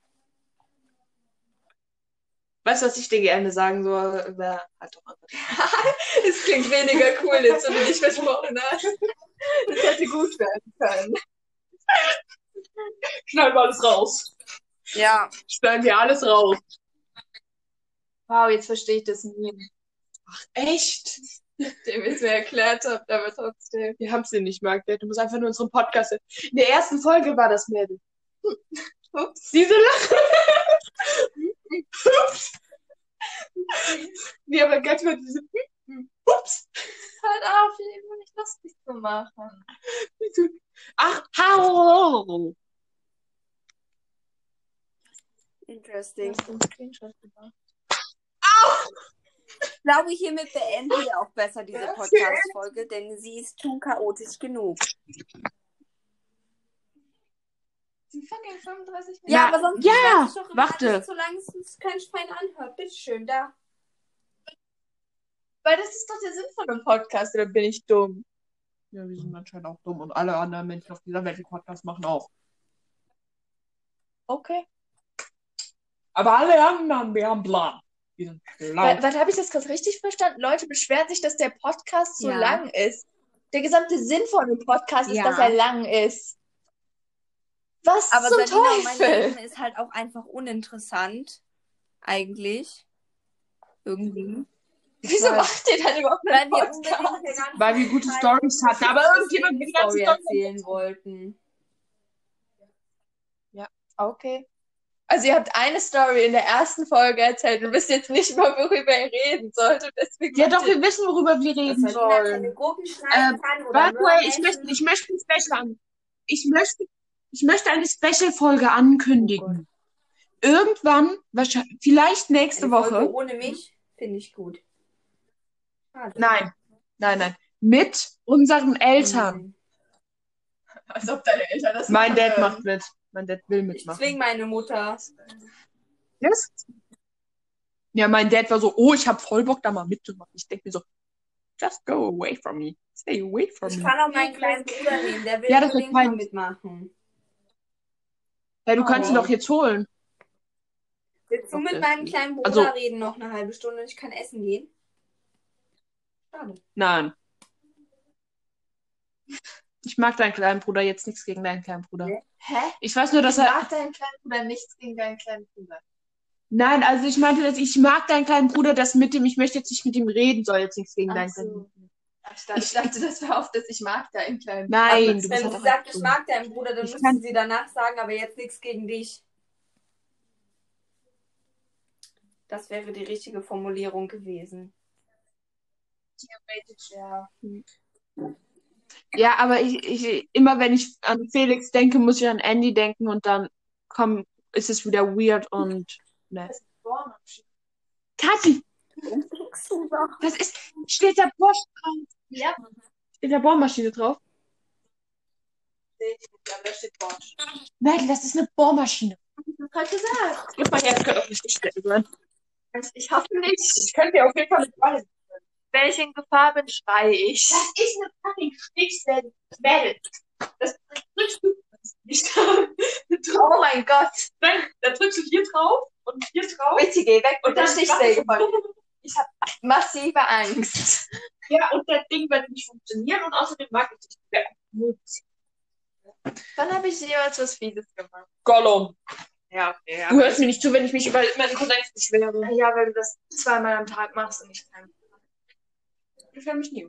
Weißt du, was ich dir gerne sagen soll? Über, halt doch einfach. Es klingt weniger cool, jetzt, wo du dich versprochen hast. Das hätte gut werden können. Schneiden wir alles raus. Ja. Schneiden wir alles raus. Wow, jetzt verstehe ich das nie. Echt? Dem ich es mir erklärt habe, aber trotzdem. Wir haben es dir nicht mal erklärt. Du musst einfach nur unseren Podcast. In der ersten Folge war das Mädel. Ups. Diese Lache. Ups. Nee, aber ganz mal diese. Ups. Hört auf, ich will nicht lustig zu machen. Ach, hau. Interesting. hast du einen Screenshot gemacht? Ich glaube, hiermit beenden wir auch besser diese Podcast-Folge, denn sie ist zu chaotisch genug. Die fucking 35 Minuten. Ja, Ja, aber sonst ja, ich doch immer warte. alles, solange es kein Schwein anhört. Bitteschön, da. Weil das ist doch der Sinn von einem Podcast, oder bin ich dumm? Ja, wir sind anscheinend auch dumm und alle anderen Menschen auf dieser Welt, die Podcast machen, auch. Okay. Aber alle anderen, wir haben Plan. Die sind schlau. Weil, weil habe ich das gerade richtig verstanden? Leute beschweren sich, dass der Podcast so Ja. lang ist. Der gesamte Sinn von einem Podcast ist, Ja. dass er lang ist. Was Aber zum Salina und mein Teufel? Leben ist halt auch einfach uninteressant. Eigentlich. Irgendwie. Wieso Weil- macht ihr dann überhaupt Weil einen wir Podcast? ganzen Weil wir gute Stories hatten. Aber irgendjemand die ganze Story erzählen wollten. Okay. Also ihr habt eine Story in der ersten Folge erzählt und wisst jetzt nicht mal, worüber ihr reden sollt. Und deswegen Ja, doch, wir wissen, worüber wir reden sollen. Oder By the way, ich möchte, ich möchte ein Special an. Ich möchte, ich möchte eine Special-Folge ankündigen. Irgendwann, wahrscheinlich, vielleicht nächste Eine Folge Woche. ohne mich finde ich gut. Schade. Nein, nein, nein. Mit unseren Eltern. Als ob deine Eltern das Mein machen Dad macht mit. Mein Dad will Ich mitmachen. zwing meine Mutter. Yes. Ja, mein Dad war so, oh, ich habe voll Bock, da mal mitzumachen. Ich denke mir so, just go away from me. Stay away from Ich me. kann auch meinen kleinen Bruder nehmen, der will Ja, das unbedingt mitmachen. Ja, du kannst ihn Oh. doch jetzt holen. Willst du mit meinem kleinen Bruder Also- reden noch eine halbe Stunde und ich kann essen gehen? Schade. Nein. Ich mag deinen kleinen Bruder jetzt nichts gegen deinen kleinen Bruder. Hä? Ich weiß nur, dass Ich er. mag deinen kleinen Bruder nichts gegen deinen kleinen Bruder. Nein, also ich meinte, dass ich mag deinen kleinen Bruder, das mit dem, ich möchte jetzt nicht mit ihm reden, soll jetzt nichts gegen Ach deinen so. kleinen Bruder. Ach, Ich dachte, das war oft, dass ich mag deinen kleinen Nein, Aber du Wenn sie sagt, ich mag deinen Bruder, dann Ich müssen kann- sie danach sagen, aber jetzt nichts gegen dich. Das wäre die richtige Formulierung gewesen. Theoretisch, ja. Ja, aber ich, ich, immer wenn ich an Felix denke, muss ich an Andy denken und dann komm, ist es wieder weird und ne. Kathi, das ist, steht da Bosch drauf? Ja, Steht da Bohrmaschine drauf? aber da steht Bosch. Nein, das ist eine Bohrmaschine. Ich hab gerade gesagt. Gib mal her, das könnte auch nicht gestellt sein. Ich hoffe nicht. Ich könnte dir auf jeden Fall mit Ball. Wenn ich in Gefahr bin, schreie ich. Das ist eine fucking Stichsäge. Das drückst du nicht Oh mein Gott. Nein, da drückst du hier drauf und hier drauf. Bitte geh weg Und der dann Stichsäge. Ich habe massive Angst. Ja, und das Ding wird nicht funktionieren und außerdem mag ich dich. Ja, Wann habe ich jemals was Fieses gemacht? Gollum. Ja, okay. Ja, Du hörst mir nicht zu, wenn ich mich über meinen Cousins beschwere. ja, weil du das zweimal am Tag machst und ich kann. Ich höre mich nie.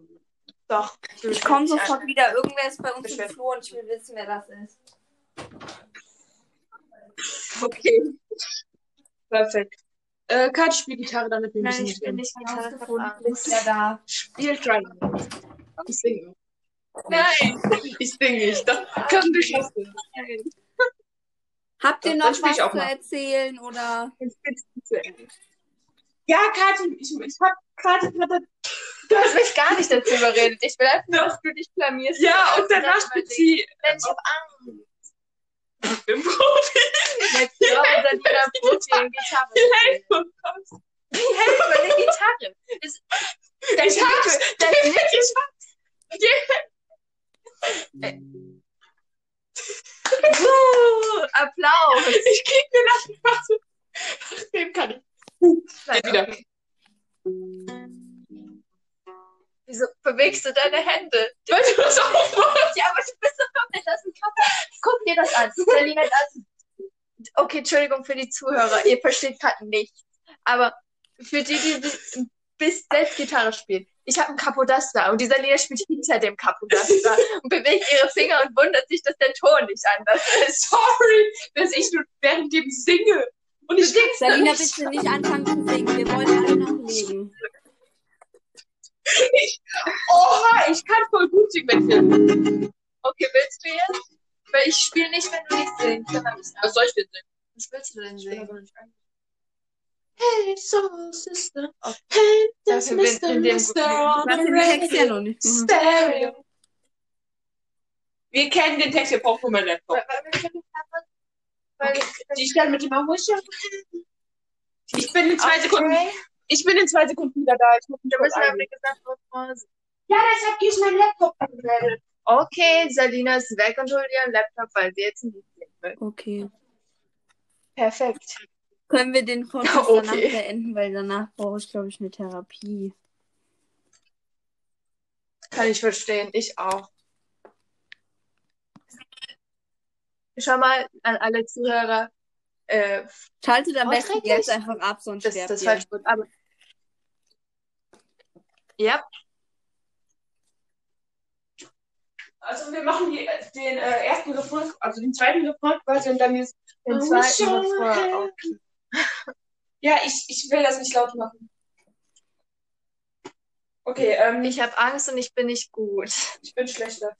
Doch. Ich komme sofort wieder. Irgendwer ist bei uns im Flur und ich will wissen, wer das ist. Okay. Perfekt. Äh, Kat, spiel Gitarre, damit wir Nein, müssen ich spiele nicht Gitarre. Rausgefunden, verdammt. ist ja da. Spiel Try. Ich singe. Nein, ich singe nicht. Doch, komm, du schaffst es. Habt ihr noch spiel was zu mal. erzählen oder? Ja, Kathi, ich, ich hab gerade gerade. Du hast mich gar nicht dazu überredet. Ich will einfach nur, dass du dich blamierst. Ja, und danach spielt sie Nein, ich hab Angst. Im Profi. Glaube ich, dass jeder Profi in Gitarre spielt. Wie helfen bei der Gitarre? Das, das Ich das Ich Uh, Applaus. Ich krieg mir das nicht was. Dem kann ich. Nein, wieder. okay. Wieso bewegst du deine Hände? Weil du das aufmachst. Ja, aber du bist doch komplett aus dem Kopf. Guck dir das an. Selina, das. Okay, Entschuldigung für die Zuhörer. Ihr versteht gerade nichts. Aber für die, die, die bis selbst Gitarre spielen. ich habe einen Capodaster und die Salina spielt hinter dem Capodaster und bewegt ihre Finger und wundert sich, dass der Ton nicht anders ist. Sorry, dass ich nur während dem singe. Und ich denke, Salina, bitte nicht anfangen zu singen. Wir wollen alle noch leben. Ich, oha, ich kann voll gut singen, Okay, willst du jetzt? Weil ich spiele nicht, wenn du nicht singst. Was soll ich denn singen? Was willst du denn singen? Hey, Soul Sister. Okay. Hey, bin Mr. Mr. On the radio. Stereo. Wir kennen den Text, wir brauchen nur mein Laptop. Die Stelle mit dem Wish Ich bin in zwei. Sekunden. Ich bin in zwei Sekunden wieder da. Ich muss mich Du kurz wie gesagt, Pause. Ja, deshalb gehe ich mein Laptop anmelden. Okay, Salina ist weg und holt ihren Laptop, weil sie jetzt nicht singen will. Okay. Perfekt. Können wir den Podcast Okay. danach beenden, weil danach brauche ich, glaube ich, eine Therapie. Kann ich verstehen. Ich auch. Schau mal an alle Zuhörer. Äh, Schaltet am besten Vorträglich? jetzt einfach ab, sonst das sterbt das ihr. Wort. Aber. Ja, Also wir machen die, den äh, ersten Refrain, also den zweiten Refrain quasi und dann jetzt den Oh, zweiten Refrain auch. Ja, ich, ich will das nicht laut machen. Okay, ähm, ich, habe Angst und ich bin nicht gut. ich bin schlechter.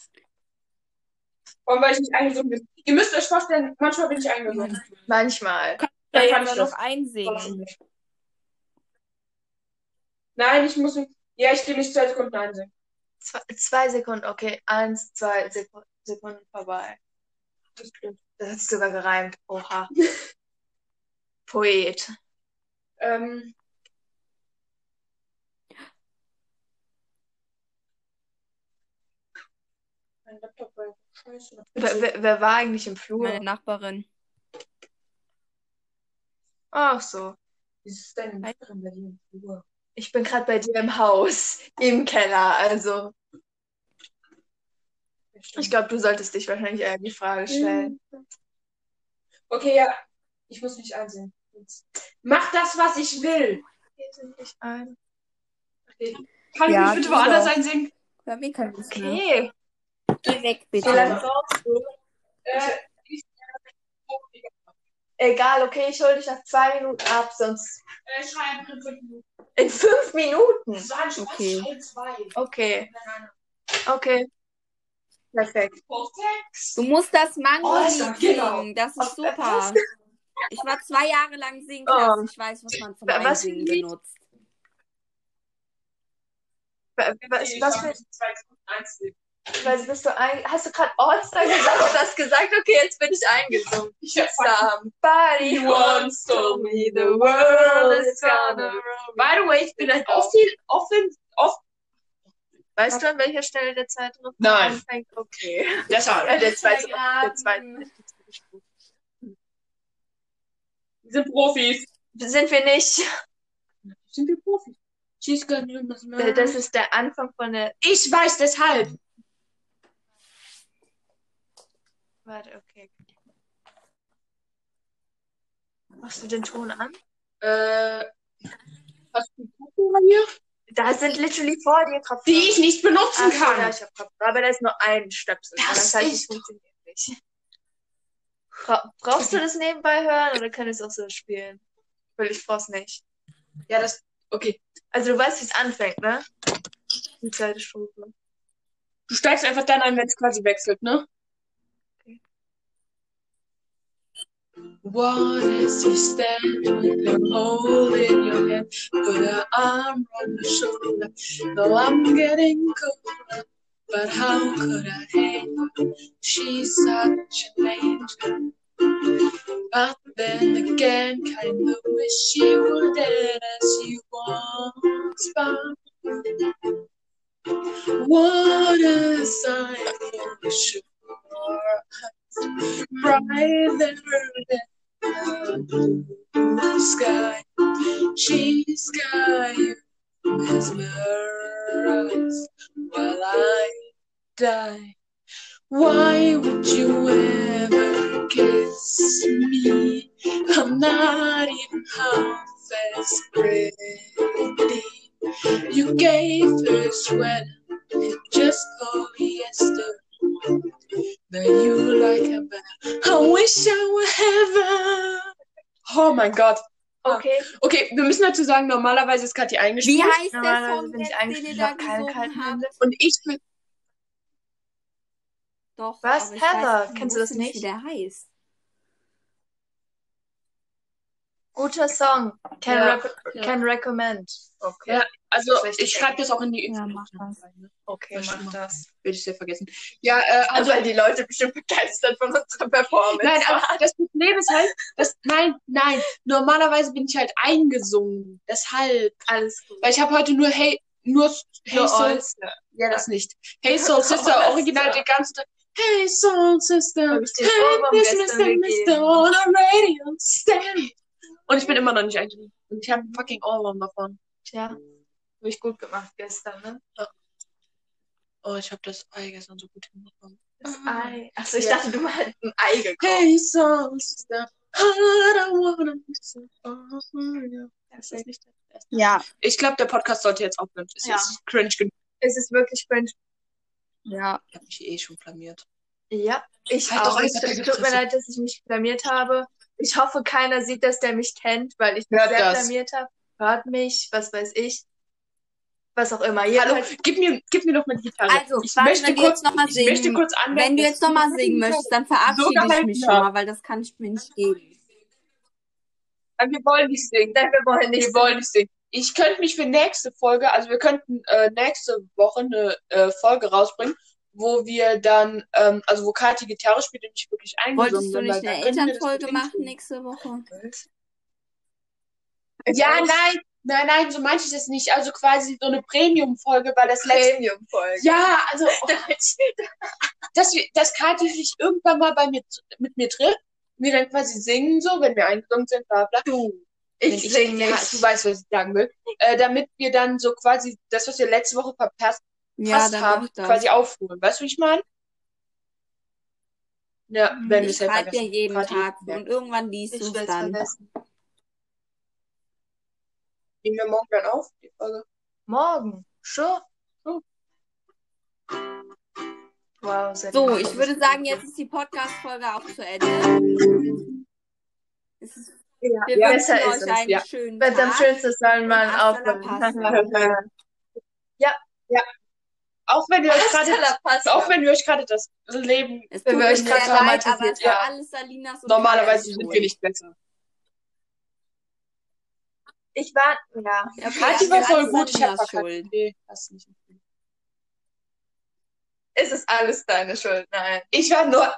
Vor allem, weil ich nicht eingesungen bin. Ihr müsst euch vorstellen, manchmal bin ich eingesungen. Manchmal. Dann kann ich das. noch einsingen. Nein, ich muss. Ja, ich gehe nicht zwei Sekunden einsingen. Zwei, zwei Sekunden, okay. Eins, zwei Seku Sekunden vorbei. Das stimmt. Das hat sich sogar gereimt. Oha. Poet. Ähm, mein Laptop war scheiße. Wer, wer, wer war eigentlich im Flur? Meine Nachbarin. Ach so. Wie ist deine Nachbarin bei dir im Flur? Ich bin gerade bei dir im Haus, im Keller. Also, ich glaube, du solltest dich wahrscheinlich eher die Frage stellen. Okay, ja. Ich muss mich einsingen. Mach das, was ich will. Nicht ein. Okay. Kann Ja, ich mich bitte woanders auch. einsingen? Hör mir kein Wissen mehr. Okay. Geh weg, Wie bitte. brauchst du? Äh, ich, Egal, okay, ich hole dich nach zwei Minuten ab, sonst äh, schreiben in fünf Minuten. In fünf Minuten. Das war ein Spaß, Okay. Teil zwei. Okay, Nein, nein, okay. Perfekt. Du musst das Mango Oh, ja, genau. singen. Das ist Was- super. Ich war zwei Jahre lang Singklasse. Ich weiß, was man zum Wa- was Einsingen ein Lied? benutzt. Was, was, Ich was hab für, mich zwei Einsingen. was bist du ein, hast du gerade All-Star gesagt und hast gesagt, okay, jetzt bin ich eingesungen. Ich Somebody once told me the world is gonna roll. By the way, ich bin ein offen, offen, offen. Weißt du, an welcher Stelle der zweite Refrain Nein. anfängt? Okay. Deshalb. Äh, der zweite, der zweite. Wir sind Profis. Sind wir nicht. Sind wir Profis? Äh, Das ist der Anfang von der. ich weiß deshalb. Warte, okay. Machst du den Ton an? Äh, hast du Kopfhörer hier? Da sind literally vor dir Kopfhörer. Die ich nicht benutzen Ach kann. ja, ich hab Kopfhörer. Aber da ist nur ein Stöpsel. Das das heißt, es funktioniert nicht. Bra brauchst du das nebenbei hören oder kann ich es auch so spielen? Weil ich brauch's nicht. Ja, das. Okay. Also du weißt, wie es anfängt, ne? Die zweite Strophe. Du steigst einfach dann ein, wenn es quasi wechselt, ne? What is you stand with a hole in your head? Put an arm on your shoulder. Though I'm getting colder, but how could I hang? She's such an angel. But then again, kinda wish she were dead as you once found. What a sight for shore, brighter than the sky. She's got you mesmerized while I die. Why would you ever kiss me? I'm not even half as pretty. You gave her a sweater just polyester. Now you like better. I wish I were heaven. Oh mein Gott. Okay. Okay, wir müssen dazu sagen, normalerweise ist Kathi Wie eingespielt. heißt der Song, bin ich den ihr ich da gesungen habt? Und ich bin. Doch. Was? Heather? weiß, Kennst du das nicht? Wie der heißt. Guter Song. Can, Ja, rec ja. can recommend. Okay. Ja, also ich schreibe das auch in die Ja, Info. mach das. Okay, Das mach das. Will ich sehr vergessen. Ja, äh, Also, also. weil die Leute bestimmt begeistert von unserer Performance Nein, aber das Problem ist halt, dass, nein, nein, normalerweise bin ich halt eingesungen. Deshalb. Alles gut. Weil ich habe heute nur Hey, nur Hey Nur Soul, ja, das nicht. Hey Soul Sister, original den ganzen Tag. Hey Soul Sister, hey, gestern Mr. Mister on a radio stand. Und ich bin immer noch nicht eingesungen. Und ich habe einen fucking Ohrwurm davon. Tja, habe ich gut gemacht gestern, ne? Oh, ich habe das Ei gestern so gut hinbekommen. Das Ei. Achso, ich Ja. dachte, du mal ein Ei gekocht. Hey yeah. Das ist nicht das Beste. Ja. Ich glaube, der Podcast sollte jetzt aufhören. Es Ja. ist cringe genug. Es ist wirklich cringe. Ja. Ich habe mich eh schon blamiert. Ja, ich Halt doch auch. Es einfach deine tut mir leid, dass ich mich blamiert habe. Ich hoffe, keiner sieht das, der mich kennt, weil ich mich Hört sehr das. blamiert habe. Hört mich, was weiß ich. Was auch immer. Hallo, Jedenfalls, gib mir, gib mir noch mal die Gitarre. Also, ich warte, möchte wenn kurz, jetzt noch mal ich möchte singen- kurz anmerken, Wenn du jetzt noch mal singen möchtest, dann verabschiede So ich mich schon mal, weil das kann ich mir nicht geben. Wir wollen nicht singen. nein, wir wollen nicht. Wir wollen nicht singen. Ich könnte mich für nächste Folge, also wir könnten äh, nächste Woche eine äh, Folge rausbringen, wo wir dann, ähm, also wo Kathi Gitarre spielt und ich wirklich eingesungen Wolltest du bin, nicht eine Elternfolge machen nächste Woche? Ja, nein, nein, nein, so meinte ich das nicht. Also quasi so eine Premium-Folge, weil das letzte. Premium-Folge. Ja, also, dass, wir, dass Kathi sich irgendwann mal bei mir, mit mir trifft, wir dann quasi singen, so, wenn wir eingesungen sind, bla, bla. Wenn Ich singe Ja, nicht. du weißt, was ich sagen will. Äh, damit wir dann so quasi das, was wir letzte Woche verpasst verpasst dann haben, quasi aufholen. Weißt du, wie ich meine? Ja, wenn ich es ja schreibe ja vergessen. jeden Party. Tag Ja. und irgendwann liest Ich du es dann. vergessen. Nehmen wir morgen dann auf, die Folge. Morgen. Schon. Oh. Wow, sehr So, ich würde sagen, jetzt ist die Podcast-Folge auch zu Ende. Es ist, Ja, wir ja, wünschen besser ist euch es. einen ja. schönen Wenn es am Tag. schönsten ist, soll man Und hasta la aufhören. Auch wenn wir euch gerade, auch wenn wir euch gerade das Leben, Es Wenn wir euch gerade traumatisiert haben. alles Salinas und normalerweise sind wir nicht besser. Ich war, ja. Ja, war voll gut, ich habe verkackt. Schuld. Nee, das nicht. Es ist alles deine Schuld. Nein. Ich war nur,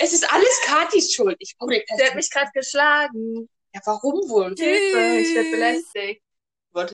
es ist alles Katis Schuld. Ich, oh, Der hat mich gerade geschlagen. ja, warum wohl? Hilfe, ich werde belästigt.